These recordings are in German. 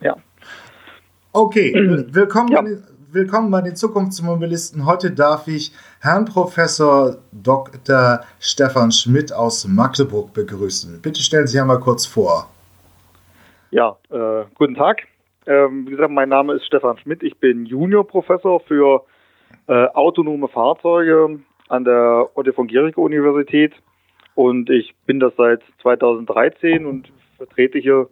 Ja. Okay, willkommen, ja. Bei den, willkommen bei den Zukunftsmobilisten. Heute darf ich Herrn Professor Dr. Stefan Schmidt aus Magdeburg begrüßen. Bitte stellen Sie sich einmal kurz vor. Ja, äh, guten Tag. Ähm, wie gesagt, mein Name ist Stefan Schmidt. Ich bin Juniorprofessor für äh, autonome Fahrzeuge an der Otto von Guericke Universität und ich bin das seit 2013 und vertrete hier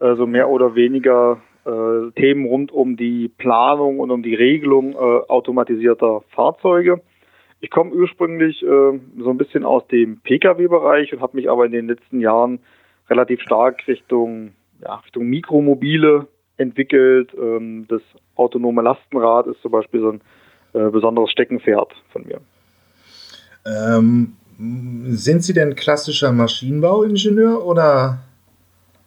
so mehr oder weniger äh, Themen rund um die Planung und um die Regelung äh, automatisierter Fahrzeuge. Ich komme ursprünglich äh, so ein bisschen aus dem Pkw-Bereich und habe mich aber in den letzten Jahren relativ stark Richtung, ja, Richtung Mikromobile entwickelt. Ähm, das autonome Lastenrad ist zum Beispiel so ein besonderes Steckenpferd von mir. Ähm, sind Sie denn klassischer Maschinenbauingenieur oder?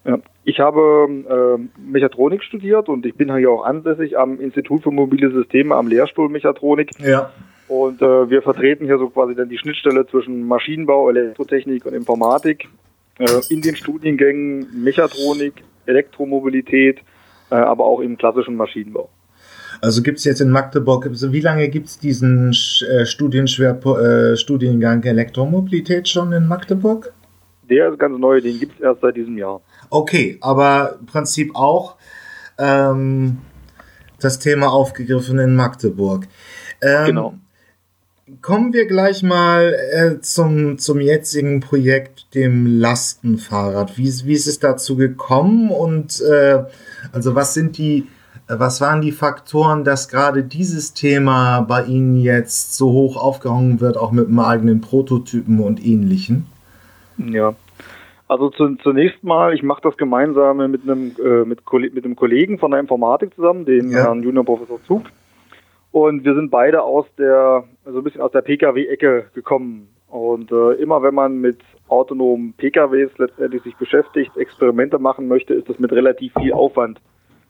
Ja, ich habe äh, Mechatronik studiert und ich bin hier auch ansässig am Institut für mobile Systeme am Lehrstuhl Mechatronik. Ja. Und äh, wir vertreten hier so quasi dann die Schnittstelle zwischen Maschinenbau, Elektrotechnik und Informatik äh, in den Studiengängen Mechatronik, Elektromobilität, äh, aber auch im klassischen Maschinenbau. Also gibt es jetzt in Magdeburg, wie lange gibt es diesen äh, äh, Studiengang Elektromobilität schon in Magdeburg? Der ist ganz neu, den gibt es erst seit diesem Jahr. Okay, aber im Prinzip auch ähm, das Thema aufgegriffen in Magdeburg. Ähm, genau. Kommen wir gleich mal äh, zum, zum jetzigen Projekt, dem Lastenfahrrad. Wie, wie ist es dazu gekommen und äh, also was sind die was waren die Faktoren, dass gerade dieses Thema bei Ihnen jetzt so hoch aufgehangen wird, auch mit einem eigenen Prototypen und ähnlichen? Ja, also zu, zunächst mal, ich mache das gemeinsam mit einem, äh, mit, mit einem Kollegen von der Informatik zusammen, dem ja. Herrn Junior Professor Zug. Und wir sind beide aus der, so ein bisschen aus der Pkw-Ecke gekommen. Und äh, immer wenn man mit autonomen PKWs letztendlich sich beschäftigt, Experimente machen möchte, ist das mit relativ viel Aufwand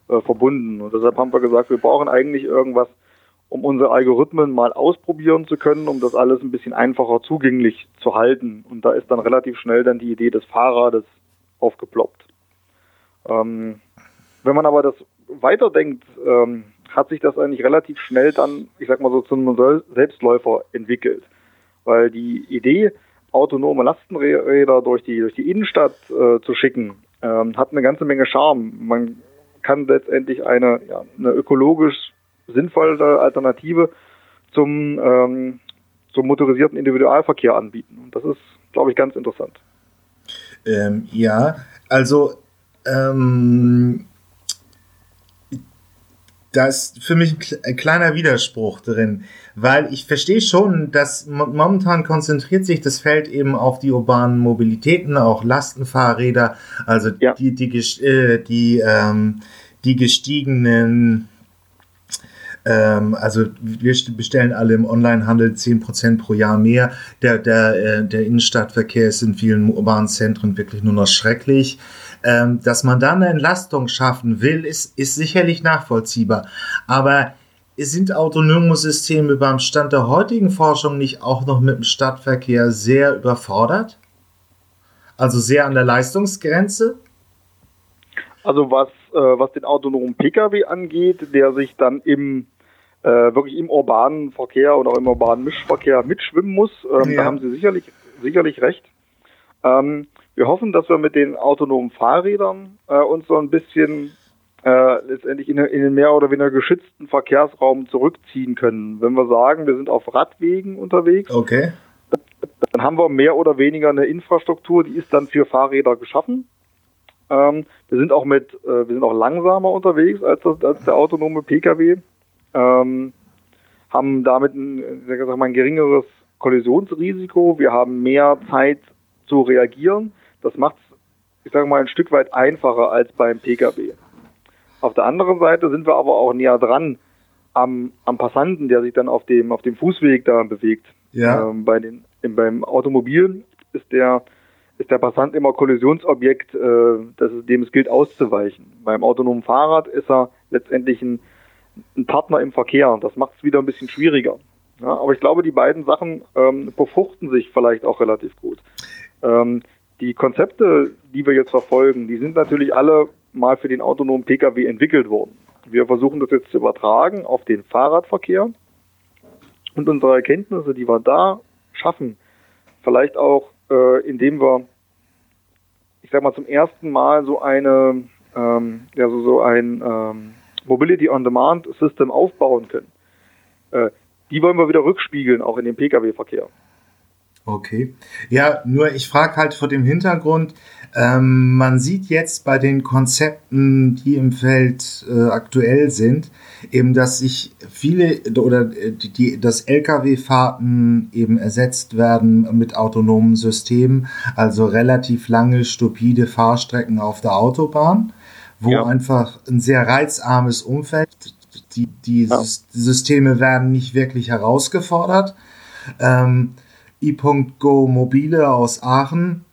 äh, verbunden. Und deshalb haben wir gesagt, wir brauchen eigentlich irgendwas, um unsere Algorithmen mal ausprobieren zu können, um das alles ein bisschen einfacher zugänglich zu halten. Und da ist dann relativ schnell dann die Idee des Fahrrades aufgeploppt. Ähm, wenn man aber das weiterdenkt, ähm, hat sich das eigentlich relativ schnell dann, ich sag mal so, zu einem Selbstläufer entwickelt. Weil die Idee, autonome Lastenräder durch die, durch die Innenstadt äh, zu schicken, ähm, hat eine ganze Menge Charme. Man kann letztendlich eine, ja, eine ökologisch sinnvolle Alternative zum, ähm, zum motorisierten Individualverkehr anbieten. Und das ist, glaube ich, ganz interessant. Ähm, ja, also ähm, da ist für mich ein kleiner Widerspruch drin, weil ich verstehe schon, dass momentan konzentriert sich das Feld eben auf die urbanen Mobilitäten, auch Lastenfahrräder, also ja. die, die, äh, die, ähm, die gestiegenen ähm, also wir bestellen alle im Onlinehandel 10% pro Jahr mehr. Der, der, äh, der Innenstadtverkehr ist in vielen urbanen Zentren wirklich nur noch schrecklich. Ähm, dass man da eine Entlastung schaffen will, ist, ist sicherlich nachvollziehbar. Aber sind autonome Systeme beim Stand der heutigen Forschung nicht auch noch mit dem Stadtverkehr sehr überfordert? Also sehr an der Leistungsgrenze? Also was, äh, was den autonomen Pkw angeht, der sich dann im äh, wirklich im urbanen Verkehr oder auch im urbanen Mischverkehr mitschwimmen muss, ähm, ja. da haben Sie sicherlich, sicherlich recht. Ähm, wir hoffen, dass wir mit den autonomen Fahrrädern äh, uns so ein bisschen äh, letztendlich in, in, den mehr oder weniger geschützten Verkehrsraum zurückziehen können. Wenn wir sagen, wir sind auf Radwegen unterwegs, okay. dann haben wir mehr oder weniger eine Infrastruktur, die ist dann für Fahrräder geschaffen. Ähm, wir sind auch mit, äh, wir sind auch langsamer unterwegs als, das, als der autonome Pkw, ähm, haben damit ein, sag mal, ein geringeres Kollisionsrisiko. Wir haben mehr Zeit zu reagieren. Das macht es, ich sage mal, ein Stück weit einfacher als beim Pkw. Auf der anderen Seite sind wir aber auch näher dran am, am Passanten, der sich dann auf dem, auf dem Fußweg da bewegt. Ja. Ähm, bei den, im, beim Automobil ist der, ist der Passant immer Kollisionsobjekt, äh, das ist, dem es gilt auszuweichen. Beim autonomen Fahrrad ist er letztendlich ein, ein Partner im Verkehr. Das macht es wieder ein bisschen schwieriger. Ja, aber ich glaube, die beiden Sachen ähm, befruchten sich vielleicht auch relativ gut. Ähm, die Konzepte, die wir jetzt verfolgen, die sind natürlich alle mal für den autonomen Pkw entwickelt wurden. Wir versuchen das jetzt zu übertragen auf den Fahrradverkehr und unsere Erkenntnisse, die wir da schaffen, vielleicht auch, äh, indem wir, ich sag mal, zum ersten Mal so eine, ähm, ja, so, so ein ähm, Mobility on Demand System aufbauen können. Äh, die wollen wir wieder rückspiegeln, auch in den Pkw-Verkehr. Okay. Ja, nur ich frage halt vor dem Hintergrund, ähm, man sieht jetzt bei den Konzepten, die im Feld äh, aktuell sind, eben, dass sich viele oder äh, die, die dass Lkw-Fahrten eben ersetzt werden mit autonomen Systemen, also relativ lange, stupide Fahrstrecken auf der Autobahn, wo ja. einfach ein sehr reizarmes Umfeld, die, die ja. Systeme werden nicht wirklich herausgefordert. Ähm, i.go Mobile aus Aachen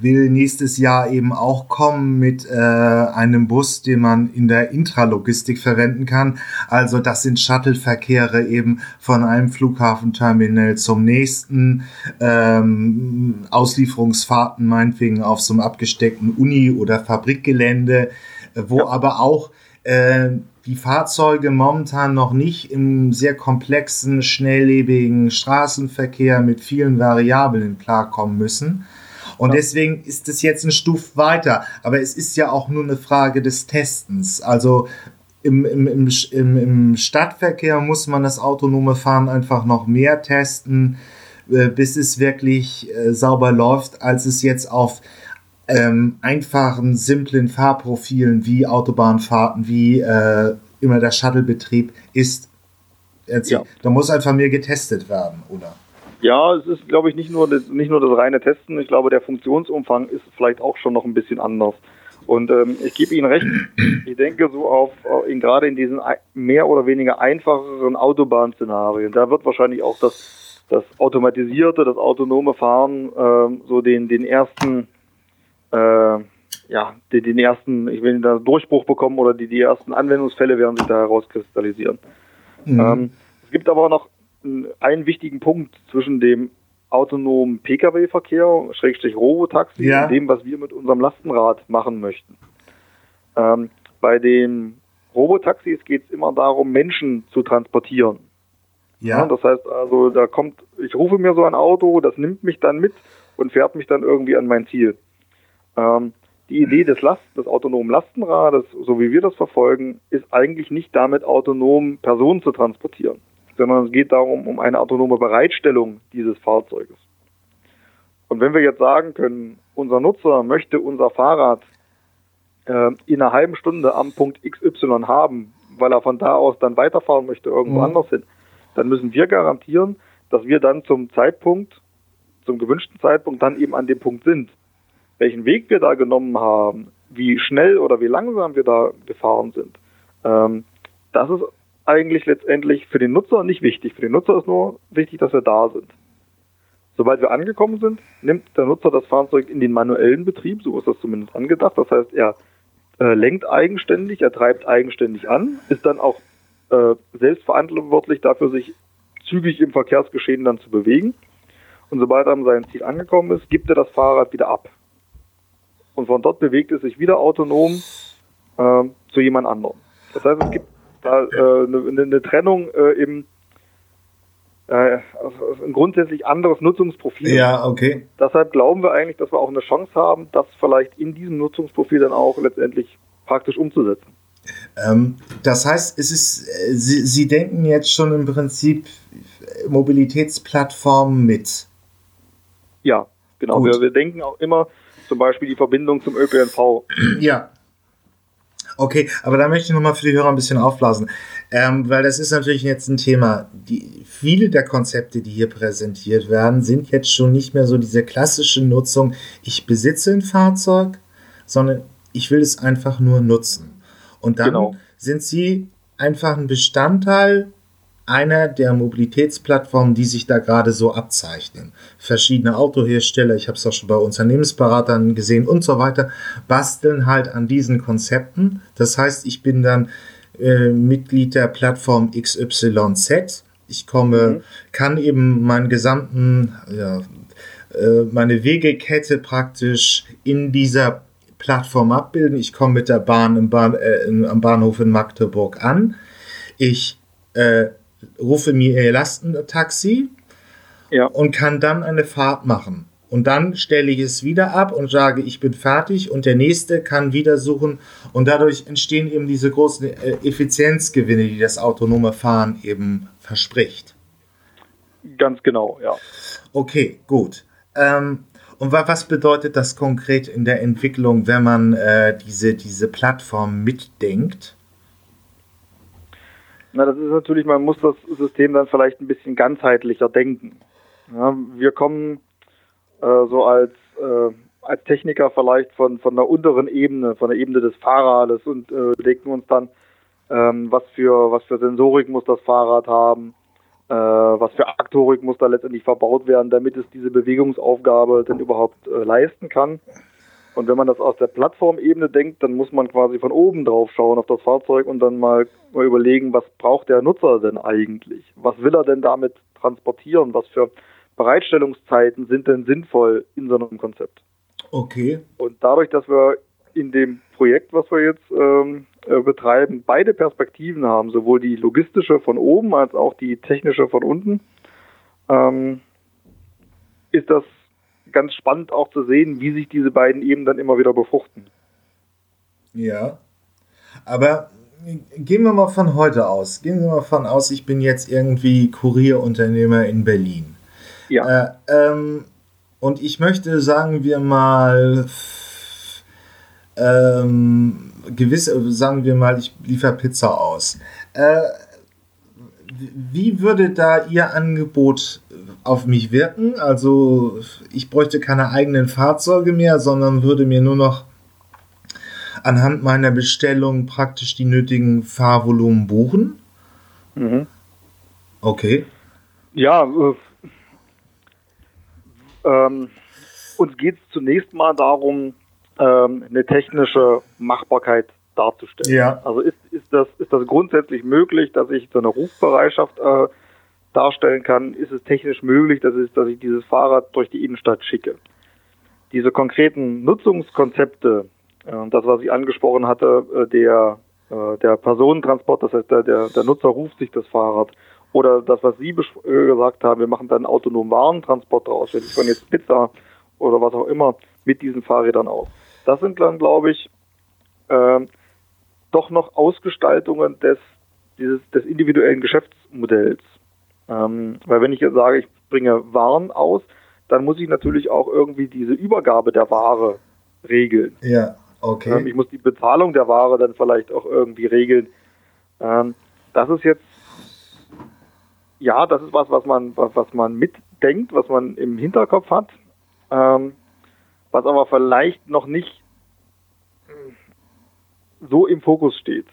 will nächstes Jahr eben auch kommen mit äh, einem Bus, den man in der Intralogistik verwenden kann. Also das sind Shuttle-Verkehre eben von einem Flughafenterminal zum nächsten, ähm, Auslieferungsfahrten meinetwegen auf so einem abgesteckten Uni- oder Fabrikgelände, wo ja. aber auch äh, die Fahrzeuge momentan noch nicht im sehr komplexen, schnelllebigen Straßenverkehr mit vielen Variablen klarkommen müssen. Und ja. deswegen ist es jetzt ein Stuf weiter. Aber es ist ja auch nur eine Frage des Testens. Also im, im, im, im, im Stadtverkehr muss man das autonome Fahren einfach noch mehr testen, äh, bis es wirklich äh, sauber läuft, als es jetzt auf ähm, einfachen, simplen Fahrprofilen wie Autobahnfahrten, wie äh, immer der Shuttlebetrieb ist. Ja. Da muss einfach mehr getestet werden, oder? Ja, es ist, glaube ich, nicht nur, das, nicht nur das reine Testen. Ich glaube, der Funktionsumfang ist vielleicht auch schon noch ein bisschen anders. Und ähm, ich gebe Ihnen recht, ich denke so auf, in, gerade in diesen mehr oder weniger einfacheren Autobahnszenarien, da wird wahrscheinlich auch das, das automatisierte, das autonome Fahren ähm, so den, den ersten äh, ja, die, den ersten, ich will da Durchbruch bekommen oder die, die ersten Anwendungsfälle werden sich da herauskristallisieren. Mhm. Ähm, es gibt aber noch einen wichtigen Punkt zwischen dem autonomen Pkw-Verkehr, Schrägstrich Robotaxi, ja. und dem, was wir mit unserem Lastenrad machen möchten. Ähm, bei den Robotaxis geht es immer darum, Menschen zu transportieren. Ja. ja. Das heißt also, da kommt, ich rufe mir so ein Auto, das nimmt mich dann mit und fährt mich dann irgendwie an mein Ziel. Ähm, die Idee des, Last, des autonomen Lastenrades, so wie wir das verfolgen, ist eigentlich nicht damit autonom Personen zu transportieren, sondern es geht darum, um eine autonome Bereitstellung dieses Fahrzeuges. Und wenn wir jetzt sagen können, unser Nutzer möchte unser Fahrrad äh, in einer halben Stunde am Punkt XY haben, weil er von da aus dann weiterfahren möchte, irgendwo mhm. anders hin, dann müssen wir garantieren, dass wir dann zum Zeitpunkt, zum gewünschten Zeitpunkt dann eben an dem Punkt sind welchen Weg wir da genommen haben, wie schnell oder wie langsam wir da gefahren sind, ähm, das ist eigentlich letztendlich für den Nutzer nicht wichtig. Für den Nutzer ist nur wichtig, dass wir da sind. Sobald wir angekommen sind, nimmt der Nutzer das Fahrzeug in den manuellen Betrieb, so ist das zumindest angedacht. Das heißt, er äh, lenkt eigenständig, er treibt eigenständig an, ist dann auch äh, selbstverantwortlich dafür, sich zügig im Verkehrsgeschehen dann zu bewegen. Und sobald er an sein Ziel angekommen ist, gibt er das Fahrrad wieder ab und von dort bewegt es sich wieder autonom äh, zu jemand anderem. Das heißt, es gibt da äh, eine, eine Trennung äh, im äh, ein grundsätzlich anderes Nutzungsprofil. Ja, okay. Deshalb glauben wir eigentlich, dass wir auch eine Chance haben, das vielleicht in diesem Nutzungsprofil dann auch letztendlich praktisch umzusetzen. Ähm, das heißt, es ist, äh, Sie, Sie denken jetzt schon im Prinzip Mobilitätsplattformen mit. Ja, genau. Wir, wir denken auch immer, zum Beispiel die Verbindung zum ÖPNV. Ja. Okay, aber da möchte ich nochmal für die Hörer ein bisschen aufblasen, ähm, weil das ist natürlich jetzt ein Thema. Die, viele der Konzepte, die hier präsentiert werden, sind jetzt schon nicht mehr so diese klassische Nutzung, ich besitze ein Fahrzeug, sondern ich will es einfach nur nutzen. Und dann genau. sind sie einfach ein Bestandteil einer der Mobilitätsplattformen, die sich da gerade so abzeichnen. Verschiedene Autohersteller, ich habe es auch schon bei Unternehmensberatern gesehen und so weiter, basteln halt an diesen Konzepten. Das heißt, ich bin dann äh, Mitglied der Plattform XYZ. Ich komme, mhm. kann eben meinen gesamten, ja, äh, meine Wegekette praktisch in dieser Plattform abbilden. Ich komme mit der Bahn, Bahn äh, am Bahnhof in Magdeburg an. Ich äh, rufe mir ihr Lastentaxi ja. und kann dann eine Fahrt machen. Und dann stelle ich es wieder ab und sage, ich bin fertig und der nächste kann wieder suchen. Und dadurch entstehen eben diese großen äh, Effizienzgewinne, die das autonome Fahren eben verspricht. Ganz genau, ja. Okay, gut. Ähm, und was bedeutet das konkret in der Entwicklung, wenn man äh, diese, diese Plattform mitdenkt? Na, das ist natürlich, man muss das System dann vielleicht ein bisschen ganzheitlicher denken. Ja, wir kommen äh, so als, äh, als Techniker vielleicht von, von der unteren Ebene, von der Ebene des Fahrrades und äh, legen uns dann, ähm, was, für, was für Sensorik muss das Fahrrad haben, äh, was für Aktorik muss da letztendlich verbaut werden, damit es diese Bewegungsaufgabe denn überhaupt äh, leisten kann. Und wenn man das aus der Plattformebene denkt, dann muss man quasi von oben drauf schauen auf das Fahrzeug und dann mal, mal überlegen, was braucht der Nutzer denn eigentlich? Was will er denn damit transportieren? Was für Bereitstellungszeiten sind denn sinnvoll in so einem Konzept? Okay. Und dadurch, dass wir in dem Projekt, was wir jetzt ähm, äh, betreiben, beide Perspektiven haben, sowohl die logistische von oben als auch die technische von unten, ähm, ist das ganz spannend auch zu sehen, wie sich diese beiden eben dann immer wieder befruchten. Ja, aber gehen wir mal von heute aus. Gehen wir mal von aus, ich bin jetzt irgendwie Kurierunternehmer in Berlin. Ja. Äh, ähm, und ich möchte, sagen wir mal, ähm, gewisse, sagen wir mal, ich liefere Pizza aus. Äh, wie würde da Ihr Angebot auf mich wirken? Also ich bräuchte keine eigenen Fahrzeuge mehr, sondern würde mir nur noch anhand meiner Bestellung praktisch die nötigen Fahrvolumen buchen. Mhm. Okay. Ja, äh, ähm, uns geht es zunächst mal darum, ähm, eine technische Machbarkeit darzustellen. Ja. Also ist, ist, das, ist das grundsätzlich möglich, dass ich so eine Rufbereitschaft äh, darstellen kann? Ist es technisch möglich, dass ich, dass ich dieses Fahrrad durch die Innenstadt schicke? Diese konkreten Nutzungskonzepte, äh, das, was ich angesprochen hatte, äh, der, äh, der Personentransport, das heißt, der, der, der Nutzer ruft sich das Fahrrad oder das, was Sie äh, gesagt haben, wir machen dann autonomen Warentransport draus, wenn ich von jetzt Pizza oder was auch immer mit diesen Fahrrädern aus. Das sind dann, glaube ich, äh, doch noch Ausgestaltungen des, dieses, des individuellen Geschäftsmodells. Ähm, weil wenn ich jetzt sage, ich bringe Waren aus, dann muss ich natürlich auch irgendwie diese Übergabe der Ware regeln. Ja, okay. Ähm, ich muss die Bezahlung der Ware dann vielleicht auch irgendwie regeln. Ähm, das ist jetzt ja, das ist was, was man, was, was man mitdenkt, was man im Hinterkopf hat, ähm, was aber vielleicht noch nicht so im Fokus steht.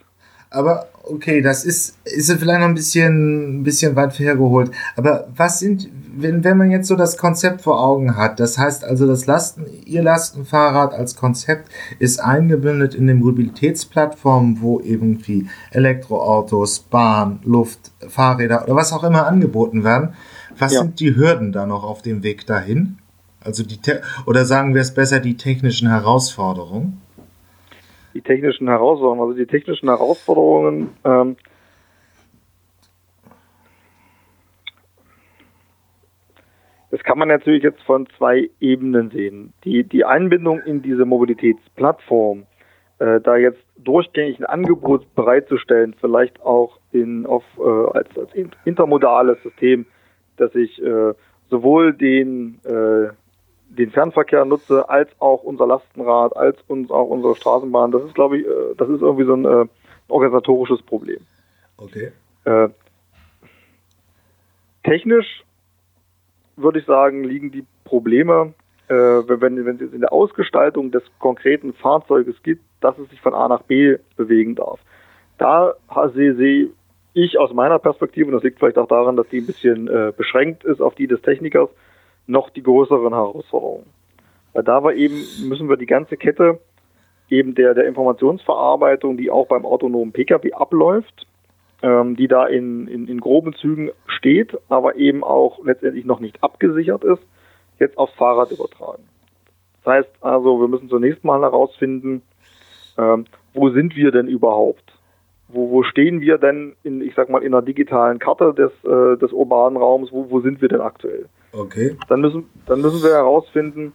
Aber okay, das ist, ist vielleicht noch ein bisschen, ein bisschen weit hergeholt. Aber was sind, wenn, wenn man jetzt so das Konzept vor Augen hat, das heißt also, das Lasten, Ihr Lastenfahrrad als Konzept ist eingebündet in den Mobilitätsplattformen, wo irgendwie Elektroautos, Bahn, Luft, Fahrräder oder was auch immer angeboten werden. Was ja. sind die Hürden da noch auf dem Weg dahin? Also die, oder sagen wir es besser, die technischen Herausforderungen? Die technischen Herausforderungen. Also die technischen Herausforderungen ähm, Das kann man natürlich jetzt von zwei Ebenen sehen. Die, die Einbindung in diese Mobilitätsplattform, äh, da jetzt durchgängig ein Angebot bereitzustellen, vielleicht auch in, auf, äh, als, als intermodales System, dass ich äh, sowohl den, äh, den Fernverkehr nutze, als auch unser Lastenrad, als uns auch unsere Straßenbahn. Das ist, glaube ich, äh, das ist irgendwie so ein äh, organisatorisches Problem. Okay. Äh, technisch würde ich sagen, liegen die Probleme, äh, wenn, wenn es in der Ausgestaltung des konkreten Fahrzeuges gibt, dass es sich von A nach B bewegen darf. Da sehe, sehe ich aus meiner Perspektive, und das liegt vielleicht auch daran, dass die ein bisschen äh, beschränkt ist auf die des Technikers, noch die größeren Herausforderungen. Weil da war eben, müssen wir die ganze Kette eben der, der Informationsverarbeitung, die auch beim autonomen Pkw abläuft, ähm, die da in, in, in groben Zügen steht, aber eben auch letztendlich noch nicht abgesichert ist, jetzt aufs Fahrrad übertragen. Das heißt also, wir müssen zunächst mal herausfinden, ähm, wo sind wir denn überhaupt? Wo, wo stehen wir denn in, ich sag mal, in einer digitalen Karte des, äh, des urbanen Raums? Wo, wo sind wir denn aktuell? Okay. Dann müssen, dann müssen wir herausfinden,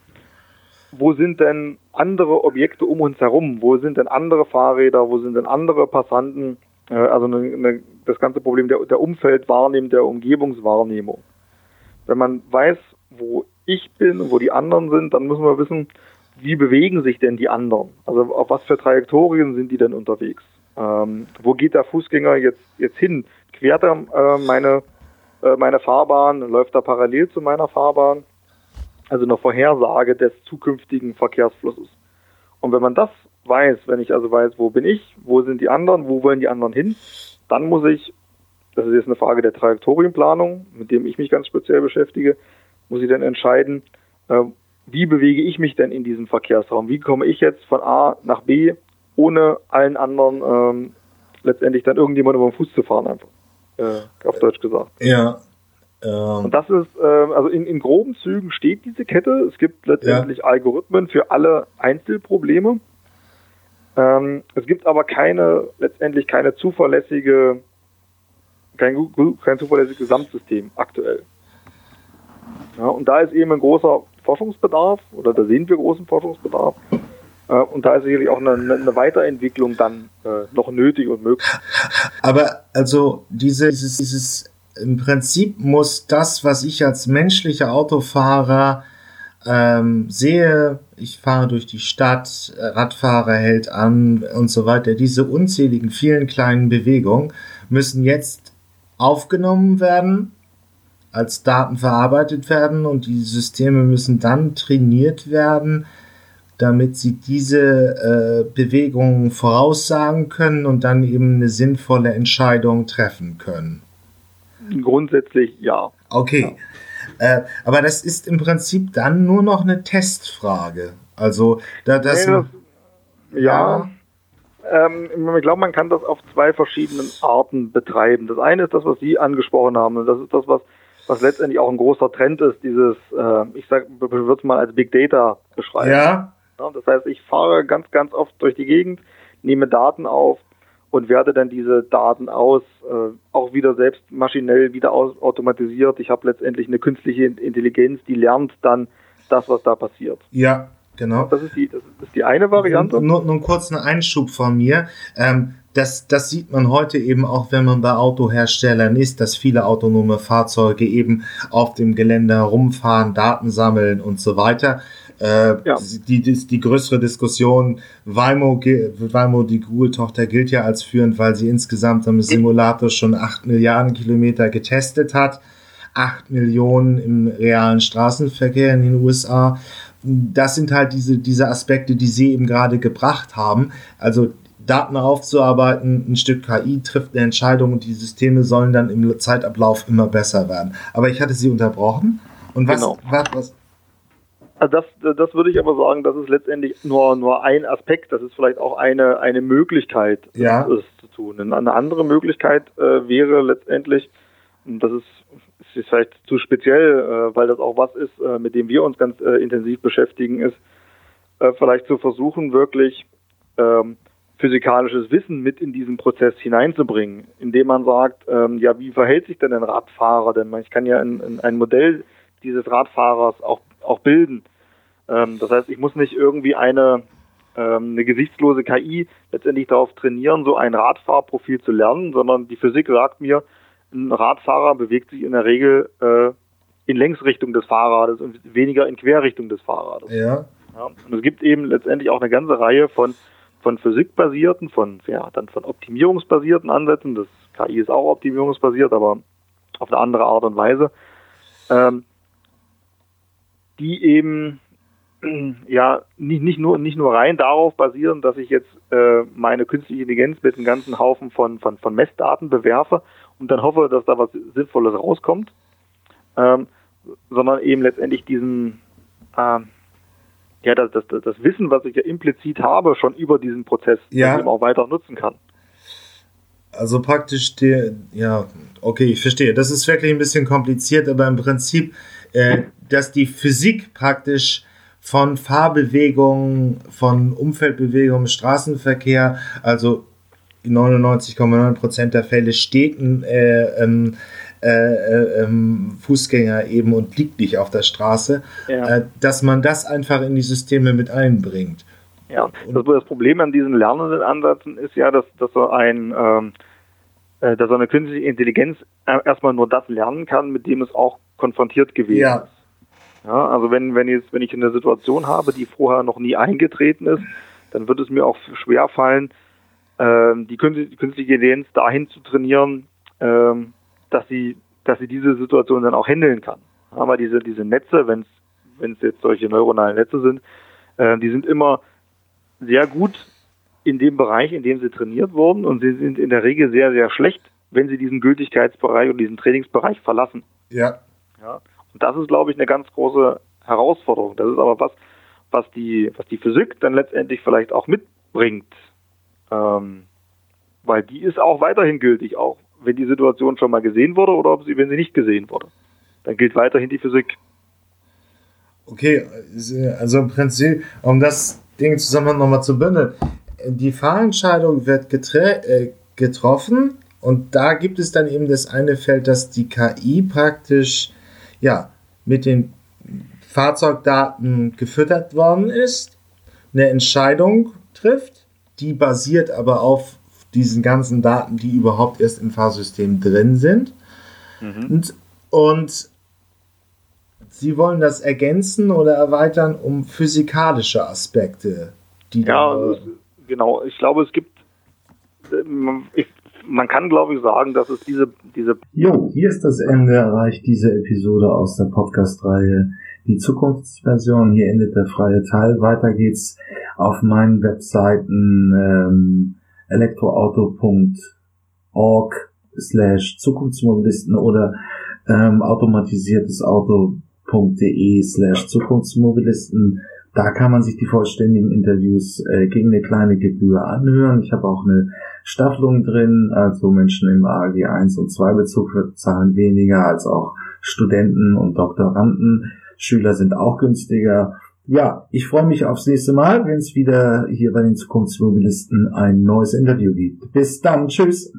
wo sind denn andere Objekte um uns herum? Wo sind denn andere Fahrräder? Wo sind denn andere Passanten? Äh, also eine, eine, das ganze Problem der, der Umfeldwahrnehmung, der Umgebungswahrnehmung. Wenn man weiß, wo ich bin und wo die anderen sind, dann müssen wir wissen, wie bewegen sich denn die anderen? Also auf was für Trajektorien sind die denn unterwegs? Ähm, wo geht der Fußgänger jetzt, jetzt hin? Quert er äh, meine, meine Fahrbahn? Läuft er parallel zu meiner Fahrbahn? Also eine Vorhersage des zukünftigen Verkehrsflusses. Und wenn man das weiß, wenn ich also weiß, wo bin ich, wo sind die anderen, wo wollen die anderen hin, dann muss ich, das ist jetzt eine Frage der Trajektorienplanung, mit dem ich mich ganz speziell beschäftige, muss ich dann entscheiden, äh, wie bewege ich mich denn in diesem Verkehrsraum? Wie komme ich jetzt von A nach B, ohne allen anderen ähm, letztendlich dann irgendjemand über den Fuß zu fahren, einfach. Äh, auf Deutsch gesagt. Ja. Ähm. Und das ist, äh, also in, in groben Zügen steht diese Kette. Es gibt letztendlich ja. Algorithmen für alle Einzelprobleme. Ähm, es gibt aber keine, letztendlich keine zuverlässige, kein, kein zuverlässiges Gesamtsystem aktuell. Ja, und da ist eben ein großer Forschungsbedarf, oder da sehen wir großen Forschungsbedarf. Äh, und da ist sicherlich auch eine, eine Weiterentwicklung dann äh, noch nötig und möglich. Aber also diese, dieses, dieses im Prinzip muss das, was ich als menschlicher Autofahrer ähm, sehe, ich fahre durch die Stadt, Radfahrer hält an und so weiter, diese unzähligen vielen kleinen Bewegungen müssen jetzt aufgenommen werden, als Daten verarbeitet werden und die Systeme müssen dann trainiert werden, damit sie diese äh, Bewegungen voraussagen können und dann eben eine sinnvolle Entscheidung treffen können. Grundsätzlich ja. Okay. Ja. Äh, aber das ist im Prinzip dann nur noch eine Testfrage. Also, da das. Nee, das ja. ja. Ähm, ich glaube, man kann das auf zwei verschiedenen Arten betreiben. Das eine ist das, was Sie angesprochen haben. Und das ist das, was, was letztendlich auch ein großer Trend ist, dieses, äh, ich sag, würde es mal als Big Data beschreiben. Ja. Ja. Das heißt, ich fahre ganz, ganz oft durch die Gegend, nehme Daten auf, und werte dann diese Daten aus, äh, auch wieder selbst maschinell wieder aus, automatisiert. Ich habe letztendlich eine künstliche Intelligenz, die lernt dann das, was da passiert. Ja, genau. Das ist die, das ist die eine Variante. Nur, nur einen kurzen Einschub von mir. Ähm, das, das sieht man heute eben auch, wenn man bei Autoherstellern ist, dass viele autonome Fahrzeuge eben auf dem Gelände herumfahren, Daten sammeln und so weiter. Äh, ja. die, die, die größere Diskussion, Waymo, Waymo, die Google-Tochter, gilt ja als führend, weil sie insgesamt am Simulator schon 8 Milliarden Kilometer getestet hat. 8 Millionen im realen Straßenverkehr in den USA. Das sind halt diese, diese Aspekte, die sie eben gerade gebracht haben. Also Daten aufzuarbeiten, ein Stück KI trifft eine Entscheidung und die Systeme sollen dann im Zeitablauf immer besser werden. Aber ich hatte sie unterbrochen. Und was, genau. was, was, also das, das würde ich aber sagen, das ist letztendlich nur, nur ein Aspekt. Das ist vielleicht auch eine, eine Möglichkeit, ja. das zu tun. Eine andere Möglichkeit äh, wäre letztendlich, und das ist, ist vielleicht zu speziell, äh, weil das auch was ist, äh, mit dem wir uns ganz äh, intensiv beschäftigen, ist äh, vielleicht zu versuchen, wirklich ähm, physikalisches Wissen mit in diesen Prozess hineinzubringen, indem man sagt, ähm, ja, wie verhält sich denn ein Radfahrer? Denn ich kann ja ein, ein Modell dieses Radfahrers auch auch bilden. Ähm, das heißt, ich muss nicht irgendwie eine, ähm, eine gesichtslose KI letztendlich darauf trainieren, so ein Radfahrprofil zu lernen, sondern die Physik sagt mir, ein Radfahrer bewegt sich in der Regel äh, in Längsrichtung des Fahrrades und weniger in Querrichtung des Fahrrades. Ja. ja. Und es gibt eben letztendlich auch eine ganze Reihe von, von physikbasierten, von, ja, dann von optimierungsbasierten Ansätzen. Das KI ist auch optimierungsbasiert, aber auf eine andere Art und Weise. Ähm, die eben ja nicht, nicht, nur, nicht nur rein darauf basieren, dass ich jetzt äh, meine künstliche Intelligenz mit einem ganzen Haufen von, von, von Messdaten bewerfe und dann hoffe, dass da was Sinnvolles rauskommt, ähm, sondern eben letztendlich diesen äh, ja, das, das, das Wissen, was ich ja implizit habe, schon über diesen Prozess ja. eben auch weiter nutzen kann. Also praktisch der, ja, okay, ich verstehe. Das ist wirklich ein bisschen kompliziert, aber im Prinzip äh, dass die Physik praktisch von Fahrbewegungen, von Umfeldbewegungen Straßenverkehr, also in 99,9 Prozent der Fälle steht ein äh, ähm, äh, äh, ähm, Fußgänger eben und liegt nicht auf der Straße, ja. äh, dass man das einfach in die Systeme mit einbringt. Ja, das, das Problem an diesen lernenden Ansätzen ist ja, dass, dass so ein ähm, äh, dass so eine künstliche Intelligenz erstmal nur das lernen kann, mit dem es auch konfrontiert gewesen ja. ist. Ja, also wenn, wenn, jetzt, wenn ich eine Situation habe, die vorher noch nie eingetreten ist, dann wird es mir auch schwer fallen, ähm, die künstliche Intelligenz dahin zu trainieren, ähm, dass sie, dass sie diese Situation dann auch handeln kann. Aber diese, diese Netze, wenn es jetzt solche neuronalen Netze sind, äh, die sind immer sehr gut in dem Bereich, in dem sie trainiert wurden und sie sind in der Regel sehr, sehr schlecht, wenn sie diesen Gültigkeitsbereich und diesen Trainingsbereich verlassen. Ja. Ja. Und das ist, glaube ich, eine ganz große Herausforderung. Das ist aber was, was die, was die Physik dann letztendlich vielleicht auch mitbringt. Ähm, weil die ist auch weiterhin gültig, auch wenn die Situation schon mal gesehen wurde oder sie, wenn sie nicht gesehen wurde. Dann gilt weiterhin die Physik. Okay, also im Prinzip, um das Ding zusammen nochmal zu bündeln, die Fahrentscheidung wird äh, getroffen und da gibt es dann eben das eine Feld, dass die KI praktisch ja mit den Fahrzeugdaten gefüttert worden ist, eine Entscheidung trifft, die basiert aber auf diesen ganzen Daten, die überhaupt erst im Fahrsystem drin sind. Mhm. Und, und Sie wollen das ergänzen oder erweitern um physikalische Aspekte, die ja, da, genau. Ich glaube, es gibt, ich, man kann, glaube ich, sagen, dass es diese, diese. Jo, hier ist das Ende erreicht diese Episode aus der Podcast-Reihe. Die Zukunftsversion, hier endet der freie Teil. Weiter geht's auf meinen Webseiten ähm, elektroauto.org slash Zukunftsmobilisten oder ähm, automatisiertes Auto.de slash Zukunftsmobilisten da kann man sich die vollständigen Interviews äh, gegen eine kleine Gebühr anhören. Ich habe auch eine Staffelung drin, also Menschen im AG 1 und 2 Bezug zahlen weniger als auch Studenten und Doktoranden. Schüler sind auch günstiger. Ja, ich freue mich aufs nächste Mal, wenn es wieder hier bei den Zukunftsmobilisten ein neues Interview gibt. Bis dann, tschüss.